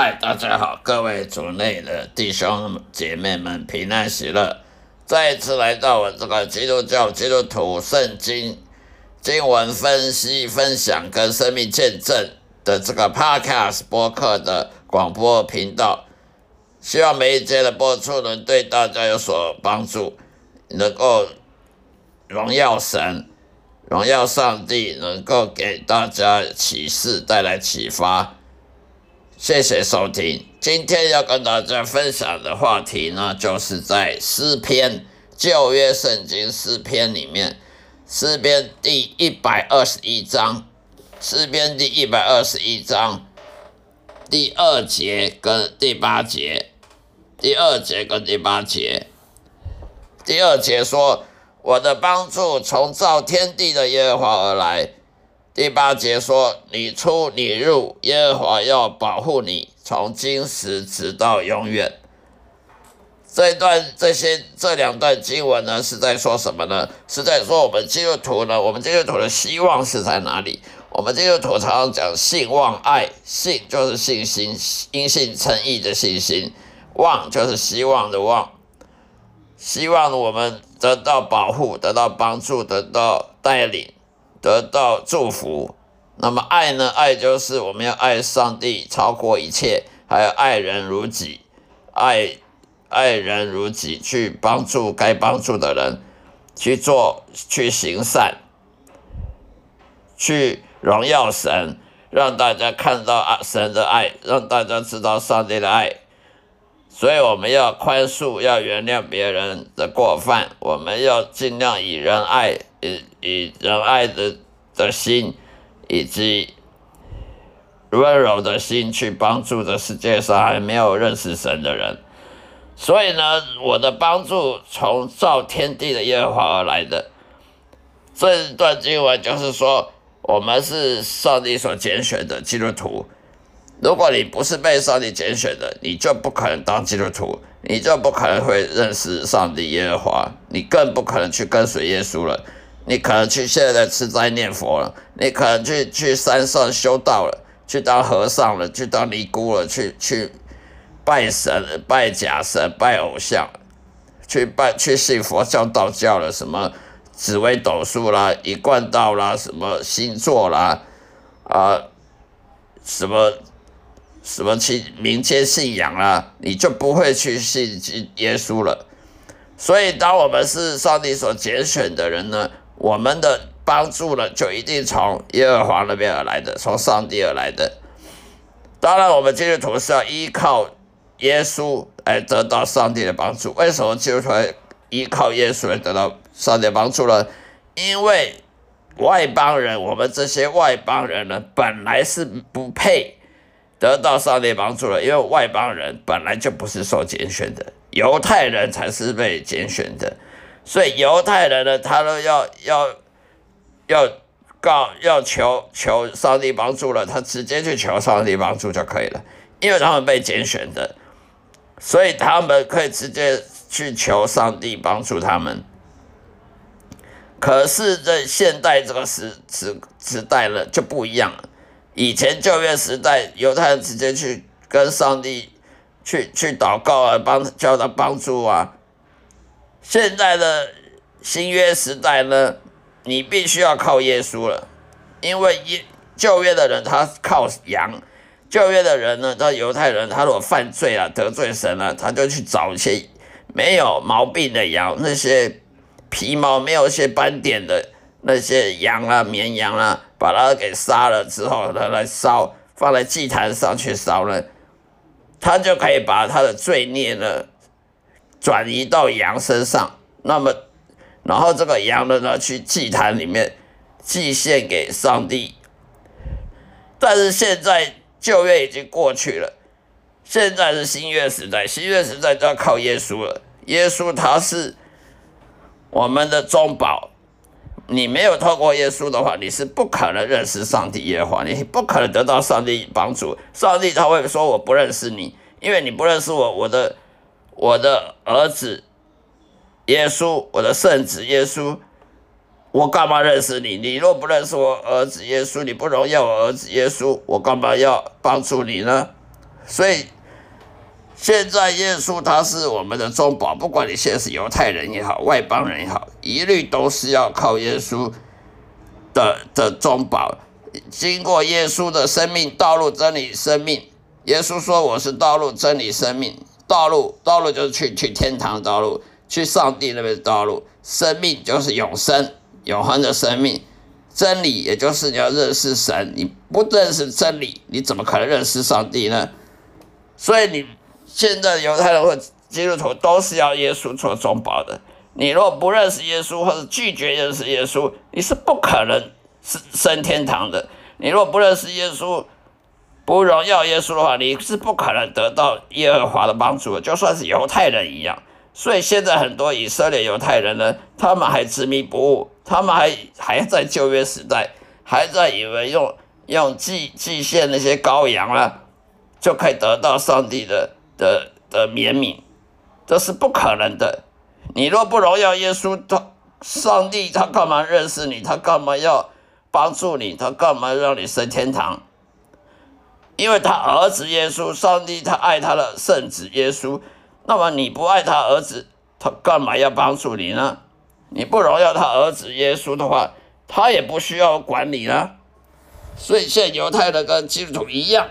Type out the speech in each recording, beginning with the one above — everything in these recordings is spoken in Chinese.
嗨，大家好，各位主内的弟兄姐妹们平安喜乐，再一次来到我这个基督教基督徒圣经经文分析分享跟生命见证的这个 Podcast 播客的广播频道，希望每一节的播出能对大家有所帮助，能够荣耀神、荣耀上帝，能够给大家启示，带来启发。谢谢收听。今天要跟大家分享的话题呢，就是在诗篇旧约圣经诗篇里面，诗篇第一百二十一章，诗篇第一百二十一章第二节跟第八节，第二节跟第八节，第二节说：“我的帮助从造天地的耶和华而来。”第八节说：“你出你入，耶和华要保护你，从今时直到永远。”这一段这些这两段经文呢，是在说什么呢？是在说我们基督徒呢？我们基督徒的希望是在哪里？我们基督徒常常讲信望爱，信就是信心，因信称义的信心；望就是希望的望，希望我们得到保护，得到帮助，得到带领。得到祝福，那么爱呢？爱就是我们要爱上帝超过一切，还要爱人如己，爱爱人如己，去帮助该帮助的人，去做去行善，去荣耀神，让大家看到啊神的爱，让大家知道上帝的爱。所以我们要宽恕，要原谅别人的过犯，我们要尽量以仁爱。以以仁爱的的心，以及温柔的心去帮助这世界上还没有认识神的人。所以呢，我的帮助从造天地的耶和华而来的。这段经文就是说，我们是上帝所拣选的基督徒。如果你不是被上帝拣选的，你就不可能当基督徒，你就不可能会认识上帝耶和华，你更不可能去跟随耶稣了。你可能去现在吃斋念佛了，你可能去去山上修道了，去当和尚了，去当尼姑了，去去拜神、拜假神、拜偶像，去拜去信佛教、道教了，什么紫微斗数啦、一贯道啦、什么星座啦，啊，什么什么去民间信仰啦，你就不会去信耶稣了。所以，当我们是上帝所拣选的人呢，我们的帮助呢，就一定从耶和华那边而来的，从上帝而来的。当然，我们基督徒是要依靠耶稣来得到上帝的帮助。为什么基督徒依靠耶稣来得到上帝帮助呢？因为外邦人，我们这些外邦人呢，本来是不配得到上帝帮助了，因为外邦人本来就不是受拣选的，犹太人才是被拣选的。所以犹太人呢，他都要要要告要求求上帝帮助了，他直接去求上帝帮助就可以了，因为他们被拣选的，所以他们可以直接去求上帝帮助他们。可是，在现代这个时时时代呢，就不一样了。以前旧约时代，犹太人直接去跟上帝去去祷告啊，帮叫他帮助啊。现在的新约时代呢，你必须要靠耶稣了，因为耶旧约的人他靠羊，旧约的人呢，他犹太人他如果犯罪了得罪神了，他就去找一些没有毛病的羊，那些皮毛没有一些斑点的那些羊啊绵羊啊，把他给杀了之后呢，来烧，放在祭坛上去烧呢，他就可以把他的罪孽呢。转移到羊身上，那么，然后这个羊呢，呢去祭坛里面祭献给上帝。但是现在旧约已经过去了，现在是新约时代，新约时代就要靠耶稣了。耶稣他是我们的中保，你没有透过耶稣的话，你是不可能认识上帝耶和华，你不可能得到上帝帮助。上帝他会说我不认识你，因为你不认识我，我的。我的儿子耶稣，我的圣子耶稣，我干嘛认识你？你若不认识我儿子耶稣，你不荣耀我儿子耶稣，我干嘛要帮助你呢？所以现在耶稣他是我们的中保，不管你现在是犹太人也好，外邦人也好，一律都是要靠耶稣的的中保。经过耶稣的生命道路、真理、生命，耶稣说：“我是道路、真理、生命。道路，道路就是去去天堂的道路，去上帝那边的道路。生命就是永生、永恒的生命。真理，也就是你要认识神。你不认识真理，你怎么可能认识上帝呢？所以，你现在犹太人或基督徒都是要耶稣做中保的。你若不认识耶稣，或者拒绝认识耶稣，你是不可能。”升升天堂的。你若不认识耶稣，不荣耀耶稣的话，你是不可能得到耶和华的帮助的。就算是犹太人一样。所以现在很多以色列犹太人呢，他们还执迷不悟，他们还还在旧约时代，还在以为用用祭祭献那些羔羊啊，就可以得到上帝的的的怜悯，这是不可能的。你若不荣耀耶稣，他上帝他干嘛认识你？他干嘛要？帮助你，他干嘛让你升天堂？因为他儿子耶稣，上帝他爱他的圣子耶稣。那么你不爱他儿子，他干嘛要帮助你呢？你不荣耀他儿子耶稣的话，他也不需要管你了。所以现在犹太人跟基督徒一样，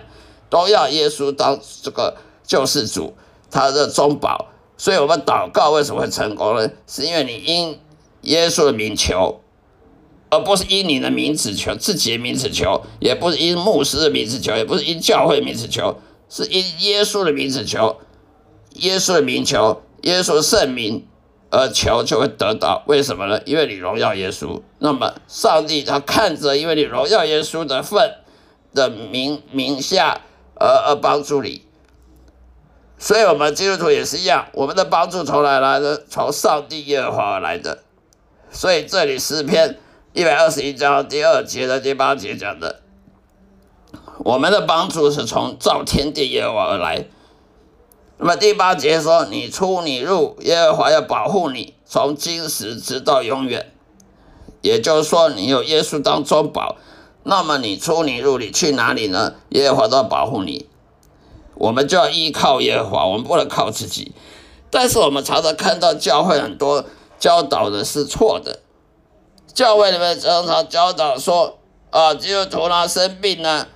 都要耶稣当这个救世主，他的中保。所以我们祷告为什么会成功呢？是因为你因耶稣的名求。而不是因你的名字求，自己的名字求，也不是因牧师的名字求，也不是因教会名字求，是因耶稣的名字求，耶稣的名求，耶稣的圣名而求就会得到。为什么呢？因为你荣耀耶稣，那么上帝他看着，因为你荣耀耶稣的份的名名下而而帮助你。所以，我们基督徒也是一样，我们的帮助从哪来的？从上帝耶和华而来的。所以这里诗篇。一百二十一章第二节的第八节讲的，我们的帮助是从造天地耶和华而来。那么第八节说：“你出你入，耶和华要保护你，从今时直到永远。”也就是说，你有耶稣当中保，那么你出你入，你去哪里呢？耶和华都要保护你。我们就要依靠耶和华，我们不能靠自己。但是我们常常看到教会很多教导的是错的。教会里面常常教导说，啊，基督徒呢生病呢，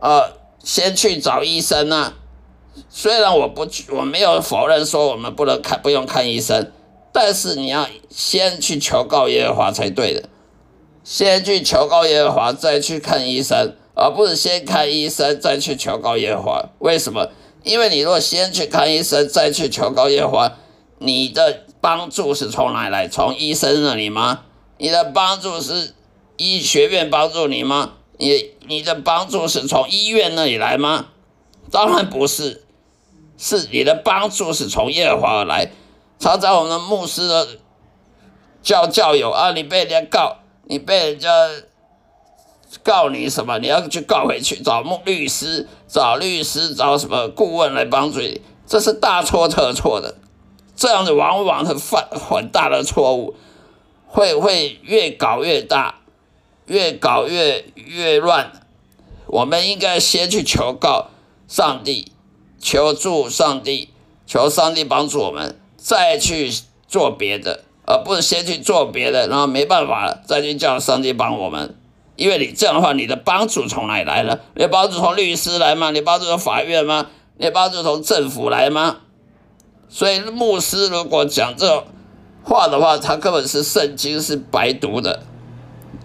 啊，先去找医生呢。虽然我不我没有否认说我们不能看不用看医生，但是你要先去求告耶和华才对的。先去求告耶和华，再去看医生，而不是先看医生再去求告耶和华。为什么？因为你若先去看医生再去求告耶和华，你的帮助是从哪来？从医生那里吗？你的帮助是医学院帮助你吗？你你的帮助是从医院那里来吗？当然不是，是你的帮助是从耶和华而来。常常我们牧师的教教友啊，你被人家告，你被人家告你什么？你要去告回去，找律师，找律师，找什么顾问来帮助你？这是大错特错的，这样子往往是犯很大的错误。会会越搞越大，越搞越越乱。我们应该先去求告上帝，求助上帝，求上帝帮助我们，再去做别的，而不是先去做别的，然后没办法了，再去叫上帝帮我们。因为你这样的话，你的帮助从哪里来呢？你帮助从律师来吗？你帮助从法院吗？你帮助从政府来吗？所以牧师如果讲这。话的话，他根本是圣经是白读的，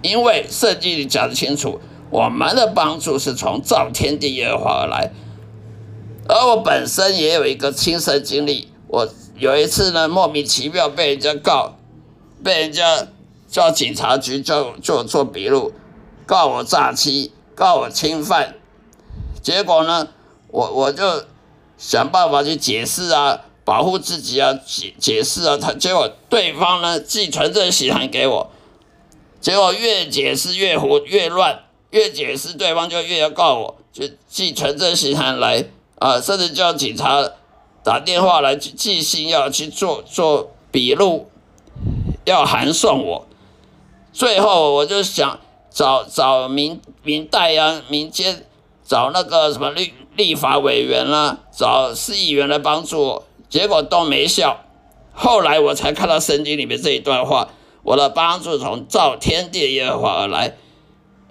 因为圣经里讲得清楚，我们的帮助是从造天地耶和华而来。而我本身也有一个亲身经历，我有一次呢，莫名其妙被人家告，被人家叫警察局叫做做笔录，告我诈欺，告我侵犯，结果呢，我我就想办法去解释啊。保护自己啊，解解释啊，他结果对方呢寄存证信函给我，结果越解释越胡越乱，越解释对方就越要告我，就寄存证信函来啊，甚至叫警察打电话来去寄信要去做做笔录，要函送我，最后我就想找找民民代啊，民间找那个什么立立法委员啦、找市议员来帮助我，结果都没效。后来我才看到圣经里面这一段话：我的帮助从造天地的耶和华而来。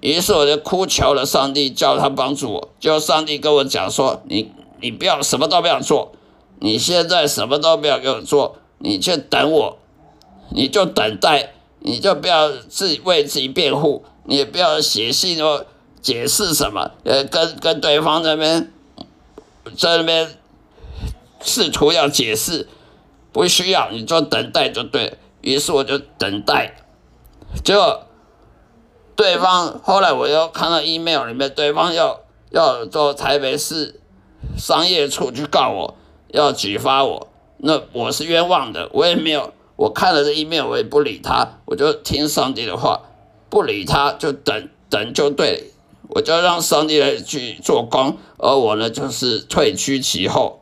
于是我就哭求了上帝，叫他帮助我。就上帝跟我讲说：“你你不要什么都不要做，你现在什么都不要给我做，你就等我，你就等待，你就不要自己为自己辩护，你也不要写信哦。”解释什么？呃，跟跟对方那边在那边试图要解释，不需要，你就等待就对。于是我就等待，结果对方后来我又看到 email 里面，对方要要做台北市商业处去告我，要举发我，那我是冤枉的，我也没有，我看了这 email 我也不理他，我就听上帝的话，不理他就等等就对。我就让上帝来去做工，而我呢，就是退居其后。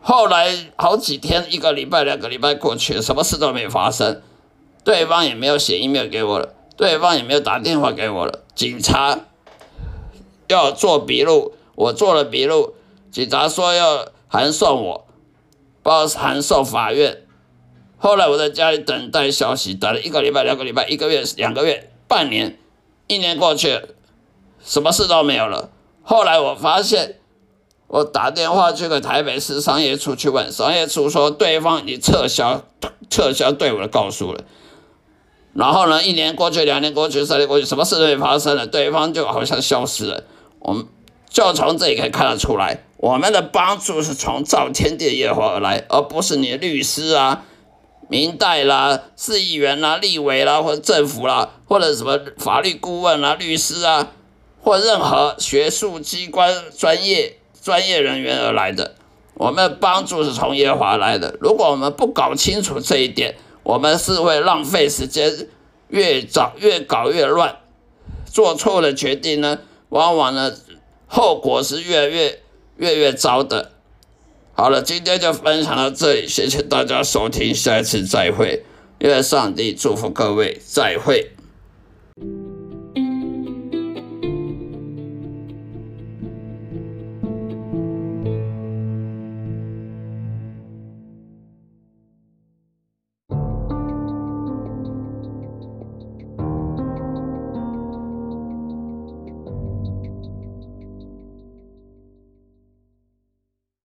后来好几天，一个礼拜、两个礼拜过去，什么事都没发生，对方也没有写 email 给我了，对方也没有打电话给我了。警察要做笔录，我做了笔录，警察说要函送我，包函送法院。后来我在家里等待消息，等了一个礼拜、两个礼拜、一个月、两个月、半年、一年过去。什么事都没有了。后来我发现，我打电话去给台北市商业处去问，商业处说对方已经撤销撤销对我的告诉了。然后呢，一年过去，两年过去，三年过去，什么事都没发生了，对方就好像消失了。我们就从这里可以看得出来，我们的帮助是从造天地的耶和华而来，而不是你的律师啊、民代啦、市议员啦、立委啦，或者政府啦，或者什么法律顾问啦、律师啊。或任何学术机关专业专业人员而来的，我们的帮助是从耶华来的。如果我们不搞清楚这一点，我们是会浪费时间，越早越搞越乱，做错了决定呢，往往呢后果是越来越越越糟的。好了，今天就分享到这里，谢谢大家收听，下一次再会，愿上帝祝福各位，再会。